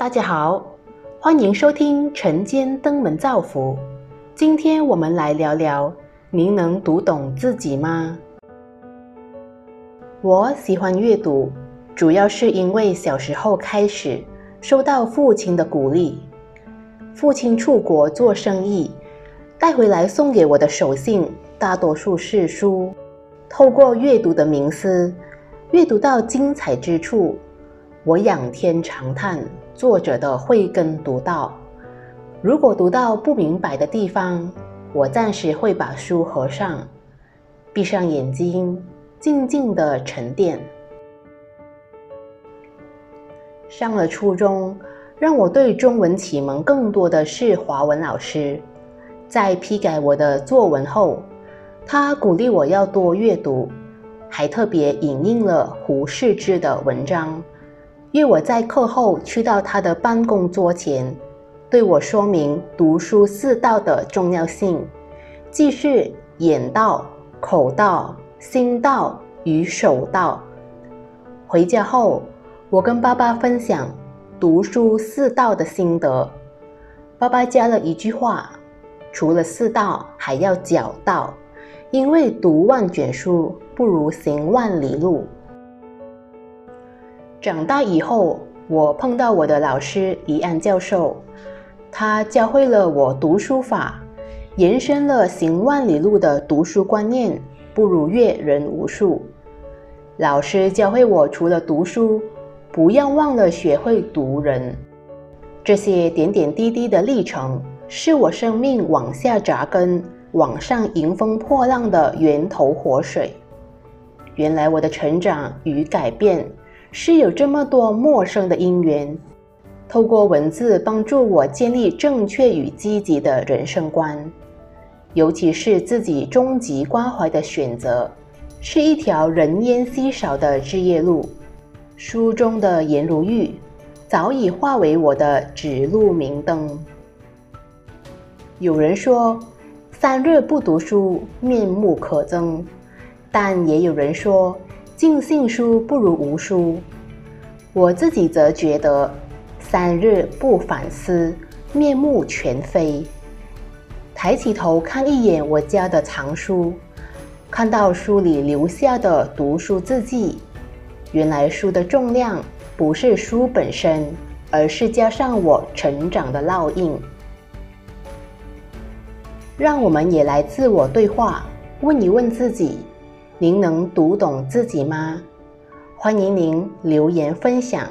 大家好，欢迎收听晨间登门造福。今天我们来聊聊：您能读懂自己吗？我喜欢阅读，主要是因为小时候开始受到父亲的鼓励。父亲出国做生意，带回来送给我的手信，大多数是书。透过阅读的冥思，阅读到精彩之处，我仰天长叹。作者的慧根读到，如果读到不明白的地方，我暂时会把书合上，闭上眼睛，静静的沉淀。上了初中，让我对中文启蒙更多的是华文老师。在批改我的作文后，他鼓励我要多阅读，还特别引用了胡适之的文章。约我在课后去到他的办公桌前，对我说明读书四道的重要性，即是眼道、口道、心道与手道。回家后，我跟爸爸分享读书四道的心得。爸爸加了一句话：除了四道，还要脚道，因为读万卷书不如行万里路。长大以后，我碰到我的老师李安教授，他教会了我读书法，延伸了行万里路的读书观念，不如阅人无数。老师教会我，除了读书，不要忘了学会读人。这些点点滴滴的历程，是我生命往下扎根、往上迎风破浪的源头活水。原来我的成长与改变。是有这么多陌生的因缘，透过文字帮助我建立正确与积极的人生观，尤其是自己终极关怀的选择，是一条人烟稀少的枝叶路。书中的颜如玉，早已化为我的指路明灯。有人说，三日不读书，面目可憎，但也有人说。尽信书不如无书，我自己则觉得三日不反思，面目全非。抬起头看一眼我家的藏书，看到书里留下的读书字迹，原来书的重量不是书本身，而是加上我成长的烙印。让我们也来自我对话，问一问自己。您能读懂自己吗？欢迎您留言分享。